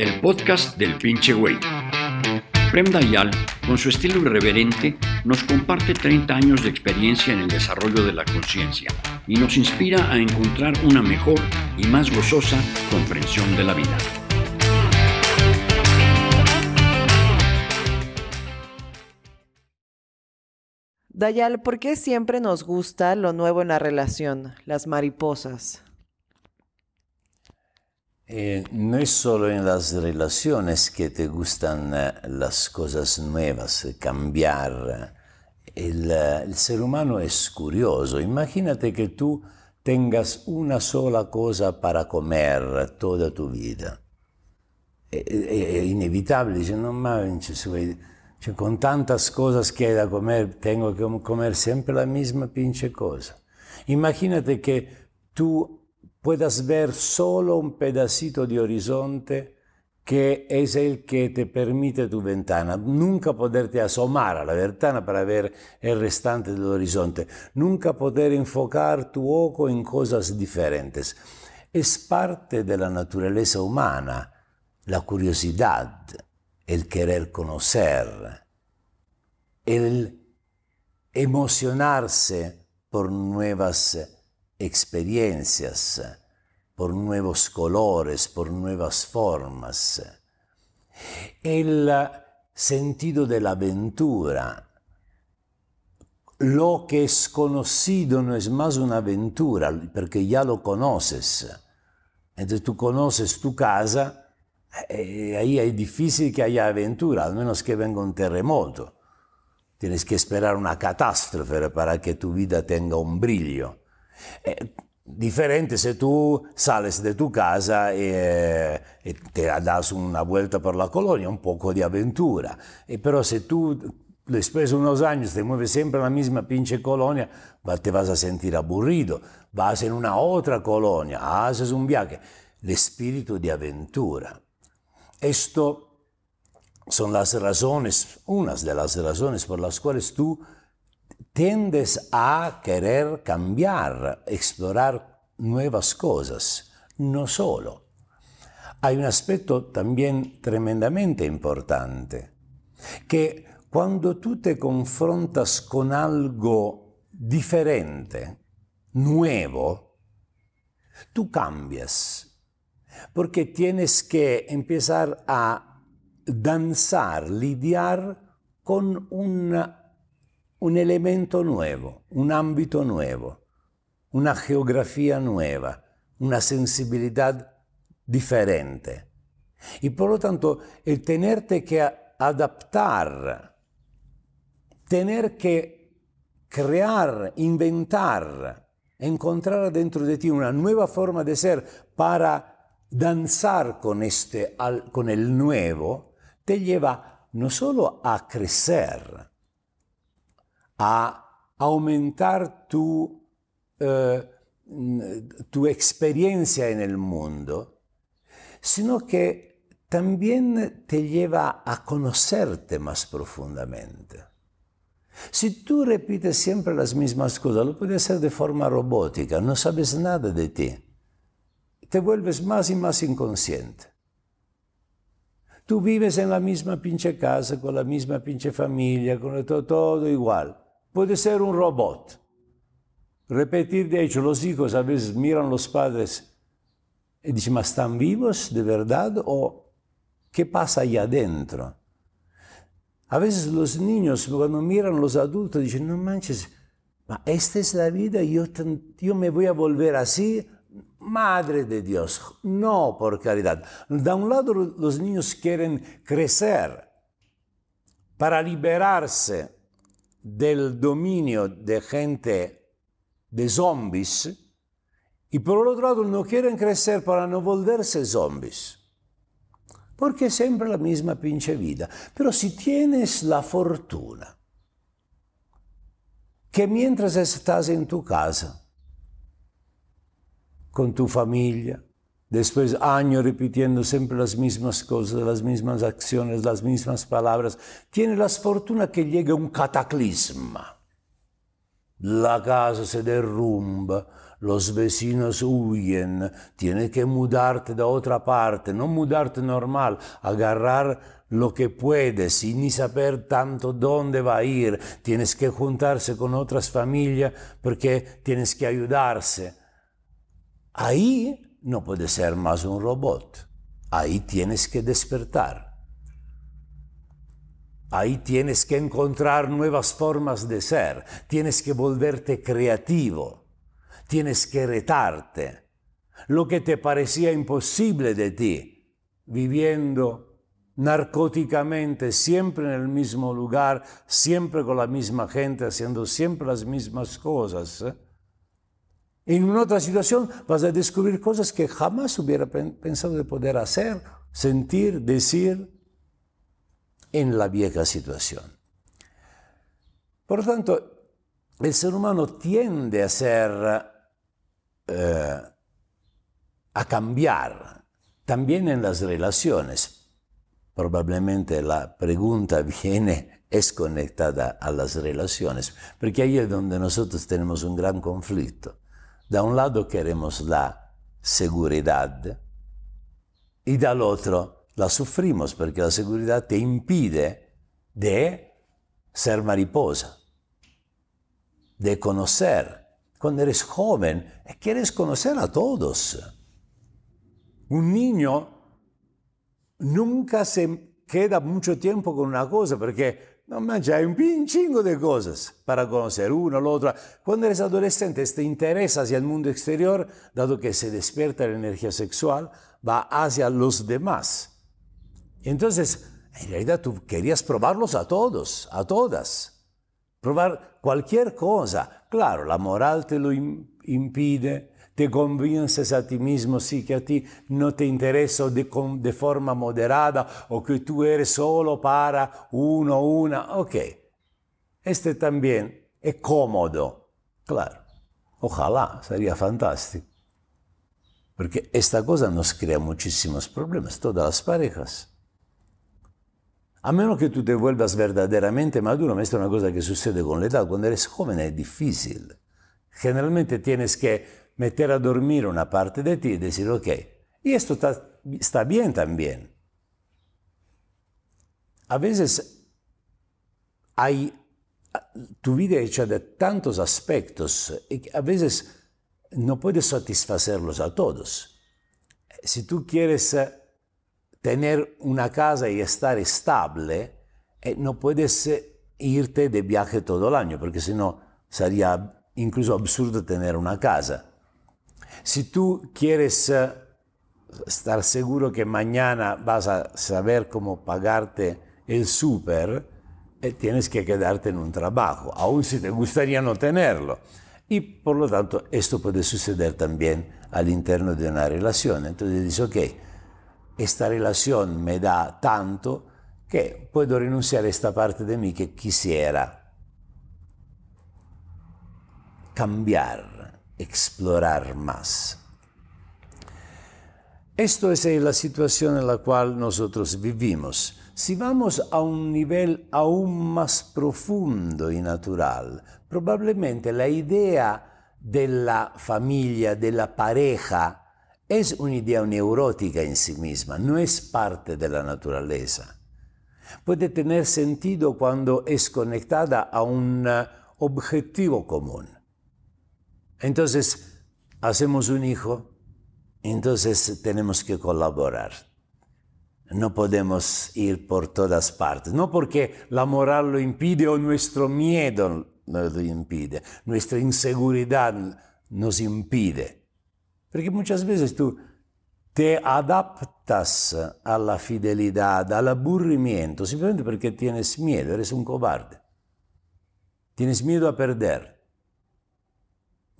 el podcast del pinche güey. Prem Dayal, con su estilo irreverente, nos comparte 30 años de experiencia en el desarrollo de la conciencia y nos inspira a encontrar una mejor y más gozosa comprensión de la vida. Dayal, ¿por qué siempre nos gusta lo nuevo en la relación, las mariposas? Eh, no es solo en las relaciones que te gustan eh, las cosas nuevas, cambiar. El, eh, el, ser humano es curioso. Imagínate que tú tengas una sola cosa para comer toda tu vida. Es inevitable, dice, no manches, cioè, con tantas cosas que hay de comer, tengo que comer siempre la misma pinche cosa. Imagínate que tú puedas ver solo un pedacito de horizonte que es el que te permite tu ventana. Nunca poderte asomar a la ventana para ver el restante del horizonte. Nunca poder enfocar tu ojo en cosas diferentes. Es parte de la naturaleza humana la curiosidad, el querer conocer, el emocionarse por nuevas experiencias, por nuevos colores, por nuevas formas. El sentido de la aventura. Lo que es conocido no es más una aventura, porque ya lo conoces. Entonces tú conoces tu casa, y ahí es difícil que haya aventura, al menos que venga un terremoto. Tienes que esperar una catástrofe para que tu vida tenga un brillo. Eh, diferente se tú sales de tu casa e, e, te das una vuelta por la colonia, un poco de aventura. E pero si tú después de unos años te mueves siempre en la misma pinche colonia, te vas a sentir aburrido. Vas en una otra colonia, haces un viaje. El espíritu de aventura. Esto son las razones, unas de las razones por las cuales tú tiendes a querer cambiar, explorar nuevas cosas, no solo. Hay un aspecto también tremendamente importante, que cuando tú te confrontas con algo diferente, nuevo, tú cambias, porque tienes que empezar a danzar, lidiar con una un elemento nuevo, un ámbito nuevo, una geografía nueva, una sensibilidad diferente. Y por lo tanto, el tenerte que adaptar, tener que crear, inventar, encontrar dentro de ti una nueva forma de ser para danzar con, este, con el nuevo, te lleva no solo a crecer, a aumentar tu, eh, tu experiencia en el mundo, sino que también te lleva a conocerte más profundamente. Si tú repites siempre las mismas cosas, lo puedes hacer de forma robótica, no sabes nada de ti. Te vuelves más y más inconsciente. Tú vives en la misma pinche casa, con la misma pinche familia, con todo, todo igual puede ser un robot. Repetir, de hecho, los hijos a veces miran los padres y dicen, ¿mas están vivos de verdad o qué pasa allá adentro? A veces los niños cuando miran a los adultos dicen, no manches, esta es la vida, yo, yo me voy a volver así. Madre de Dios, no por caridad. De un lado los niños quieren crecer para liberarse del dominio de gente, de zombies, y por otro lado no quieren crecer para no volverse zombies. Porque es siempre la misma pinche vida. Pero si tienes la fortuna que mientras estás en tu casa, con tu familia, Después años repitiendo siempre las mismas cosas, las mismas acciones, las mismas palabras. Tiene la fortuna que llega un cataclisma. La casa se derrumba, los vecinos huyen, tienes que mudarte de otra parte, no mudarte normal, agarrar lo que puedes y ni saber tanto dónde va a ir, tienes que juntarse con otras familias porque tienes que ayudarse. Ahí no puede ser más un robot, ahí tienes que despertar. Ahí tienes que encontrar nuevas formas de ser, tienes que volverte creativo, tienes que retarte. Lo que te parecía imposible de ti, viviendo narcóticamente, siempre en el mismo lugar, siempre con la misma gente, haciendo siempre las mismas cosas. ¿eh? En una otra situación vas a descubrir cosas que jamás hubiera pensado de poder hacer, sentir, decir en la vieja situación. Por lo tanto, el ser humano tiende a ser, eh, a cambiar, también en las relaciones. Probablemente la pregunta viene, es conectada a las relaciones, porque ahí es donde nosotros tenemos un gran conflicto. Da un lado queremos la seguridad y del otro la sufrimos porque la seguridad te impide de ser mariposa, de conocer. Cuando eres joven, quieres conocer a todos. Un niño nunca se queda mucho tiempo con una cosa porque no manches, hay un chingo de cosas para conocer uno, lo otro. Cuando eres adolescente te interesa hacia el mundo exterior, dado que se despierta la energía sexual, va hacia los demás. Entonces, en realidad tú querías probarlos a todos, a todas. Probar cualquier cosa. Claro, la moral te lo impide, te convences a ti mismo, sí, que a ti no te interesa de, de forma moderada o que tú eres solo para uno, una. Ok, este también es cómodo. Claro, ojalá, sería fantástico. Porque esta cosa nos crea muchísimos problemas, todas las parejas. A menos que tú te vuelvas verdaderamente maduro, esta es una cosa que sucede con la edad, cuando eres joven es difícil. Generalmente tienes que meter a dormir una parte de ti y decir, ok, y esto está, está bien también. A veces hay, tu vida hecha de tantos aspectos y a veces no puedes satisfacerlos a todos. Si tú quieres tener una casa y estar estable, eh, no puedes eh, irte de viaje todo el año, porque si no sería incluso absurdo tener una casa. Si tú quieres eh, estar seguro que mañana vas a saber cómo pagarte el súper, tienes que quedarte en un trabajo, aun si te gustaría no tenerlo. Y por lo tanto, esto puede suceder también al interno de una relación. Entonces dices, ok, esta relación me da tanto que puedo renunciar a esta parte de mí que quisiera cambiar, explorar más. Esto es la situación en la cual nosotros vivimos. Si vamos a un nivel aún más profundo y natural, probablemente la idea de la familia, de la pareja, es una idea neurótica en sí misma, no es parte de la naturaleza. Puede tener sentido cuando es conectada a un uh, objetivo común. Entonces, hacemos un hijo, entonces tenemos que colaborar. No podemos ir por todas partes, no porque la moral lo impide o nuestro miedo lo impide, nuestra inseguridad nos impide porque muchas veces tú te adaptas a la fidelidad, al aburrimiento, simplemente porque tienes miedo, eres un cobarde. Tienes miedo a perder.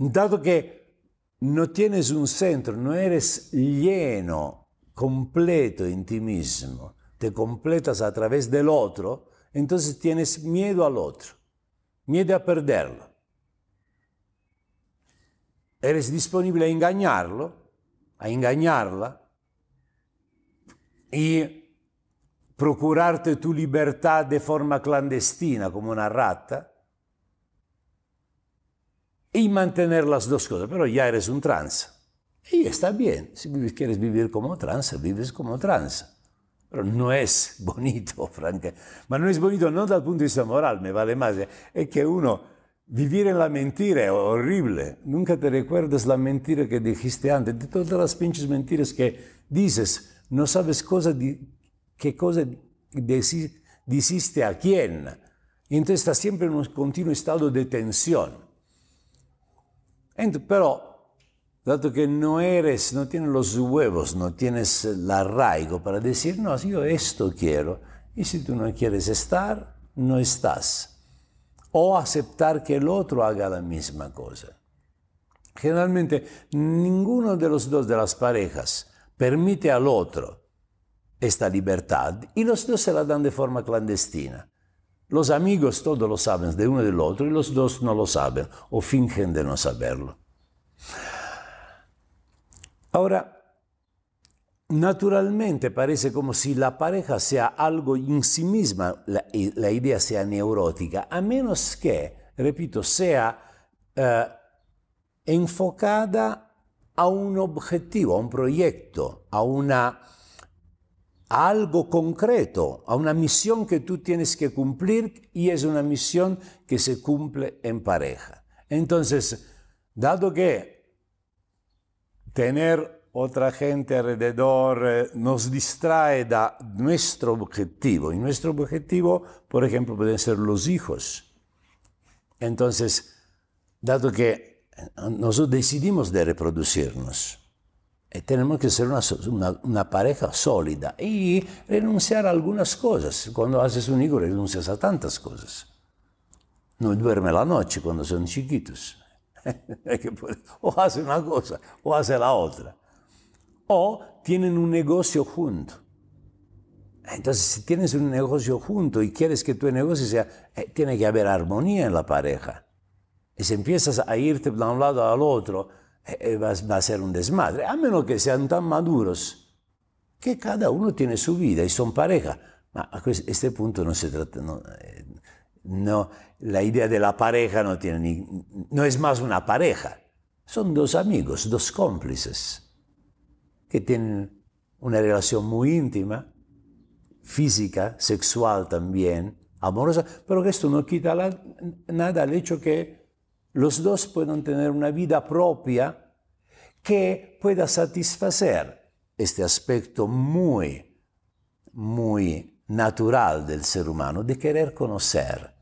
Dado que no tienes un centro, no eres lleno, completo en ti mismo, te completas a través del otro, entonces tienes miedo al otro, miedo a perderlo. Eres disponible a engañarlo, a engañarla y procurarte tu libertad de forma clandestina como una rata, y mantener las dos cosas, pero ya eres un trans. Y está bien, si quieres vivir como trans, vives como trans. Pero no es bonito, franca. Ma no es bonito no dal punto di vista moral, me vale más. Es que uno, vivir en la mentira es horrible. Nunca te recuerdas la mentira que dijiste antes. De todas las pinches mentiras que dices, no sabes cosa di, qué cosa dijiste a quién. Y entonces estás siempre en un continuo estado de tensión. Pero, dato que no eres, no tienes los huevos, no tienes el arraigo para decir, no, yo esto quiero, y si tú no quieres estar, no estás. O aceptar que el otro haga la misma cosa. Generalmente, ninguno de los dos de las parejas permite al otro esta libertad y los dos se la dan de forma clandestina. Los amigos todos lo saben de uno y del otro y los dos no lo saben o fingen de no saberlo. Ahora, naturalmente parece como si la pareja sea algo en sí misma, la, idea sea neurótica, a menos que, repito, sea eh, enfocada a un objetivo, a un proyecto, a una algo concreto, a una misión que tú tienes que cumplir y es una misión que se cumple en pareja. Entonces, dado que tener otra gente alrededor eh, nos distrae de nuestro objetivo, y nuestro objetivo, por ejemplo, pueden ser los hijos. Entonces, dado que nosotros decidimos de reproducirnos, y tenemos que ser una, pareja sólida y renunciar a algunas cosas. Cuando haces un hijo renuncias a tantas cosas. No duerme la noche cuando son chiquitos. o hace una cosa o hace la otra. O tienen un negocio junto. Entonces, si tienes un negocio junto y quieres que tu negocio sea, eh, tiene que haber armonía en la pareja. Y si empiezas a irte de un lado al otro, eh, va, a ser un desmadre, a menos que sean tan maduros que cada uno tiene su vida y son pareja. a este punto no se trata, no, eh, no, la idea de la pareja no, tiene ni, no es más una pareja, son dos amigos, dos cómplices que tienen una relación muy íntima, física, sexual también, amorosa, pero que esto no quita nada al hecho que los dos pueden tener una vida propia que pueda satisfacer este aspecto muy, muy natural del ser humano de querer conocer,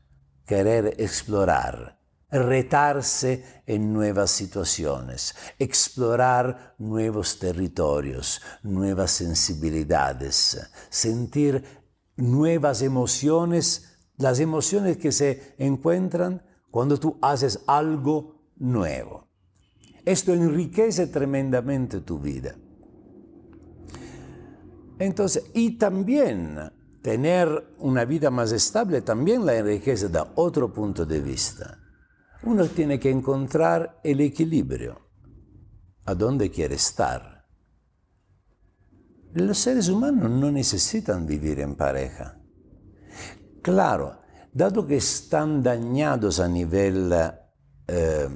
querer explorar, retarse en nuevas situaciones, explorar nuevos territorios, nuevas sensibilidades, sentir nuevas emociones, las emociones que se encuentran cuando tú haces algo nuevo. Esto enriquece tremendamente tu vida. Entonces, y también tener una vida más estable también la enriquece de otro punto de vista. Uno tiene que encontrar el equilibrio, a dónde quiere estar. Los seres humanos no necesitan vivir en pareja. Claro, dado que están dañados a nivel eh,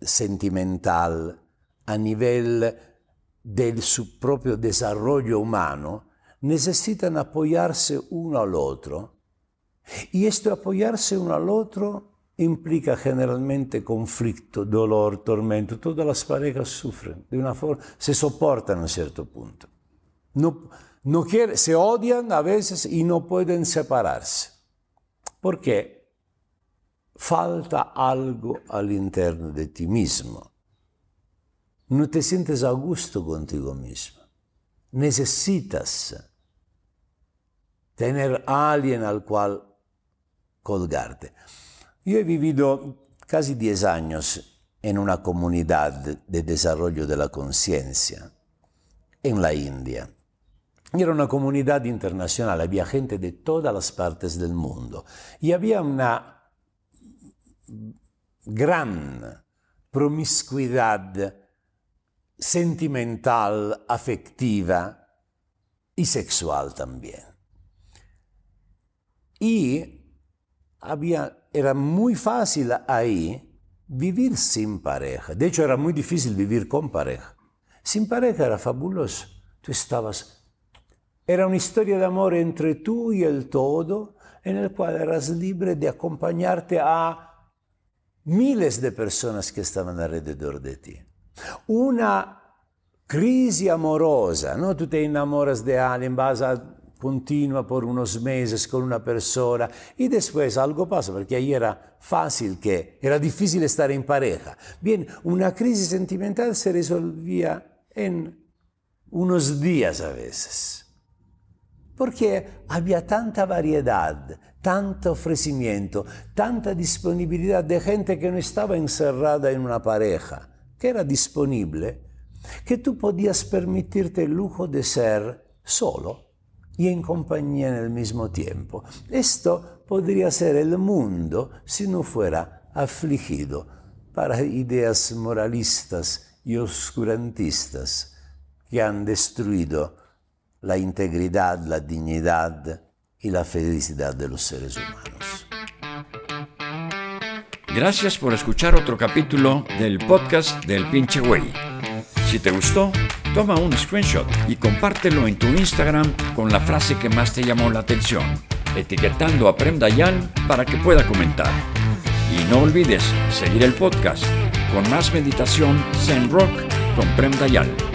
sentimental, a nivel del su propio desarrollo humano, necesitan apoyarse uno al otro. Y esto apoyarse uno al otro implica generalmente conflicto, dolor, tormento. Todas las parejas sufren de una forma, se soportan a un cierto punto. No, no se odian a veces y no pueden separarse. Porque falta algo all'interno di ti mismo. No te sientes a gusto contigo mismo. Necesitas tener a alguien al cual colgarte. Yo he vivido casi 10 años en una comunidad de desarrollo de la conciencia en la India. Era una comunidad internacional, había gente de todas las partes del mundo y había una gran promiscuidad sentimental, afectiva y sexual también. Y era muy fácil ahí vivir sin pareja. De hecho, era muy difícil vivir con pareja. Sin pareja era fabuloso. Tú estabas... Era una historia de amor entre tú y el todo, en el cual eras libre de acompañarte a miles de personas que estaban alrededor de ti. Una crisi amorosa, ¿no? Tú te enamoras de alguien, vas a continua por unos meses con una persona y después algo pasa, porque ahí era fácil que, era difícil estar en pareja. Bien, una crisis sentimental se resolvía en unos días a veces, porque había tanta variedad, tanto ofrecimiento, tanta disponibilidad de gente que no estaba encerrada en una pareja, que era disponible, que tú podías permitirte el lujo de ser solo y en compañía en el mismo tiempo. Esto podría ser el mundo si no fuera afligido para ideas moralistas y oscurantistas que han destruido la integridad, la dignidad y la felicidad de los seres humanos. Gracias por escuchar otro capítulo del podcast del pinche güey. Si te gustó, toma un screenshot y compártelo en tu Instagram con la frase que más te llamó la atención, etiquetando a Prem Dayal para que pueda comentar. Y no olvides seguir el podcast con más meditación Zen Rock con Prem Dayal.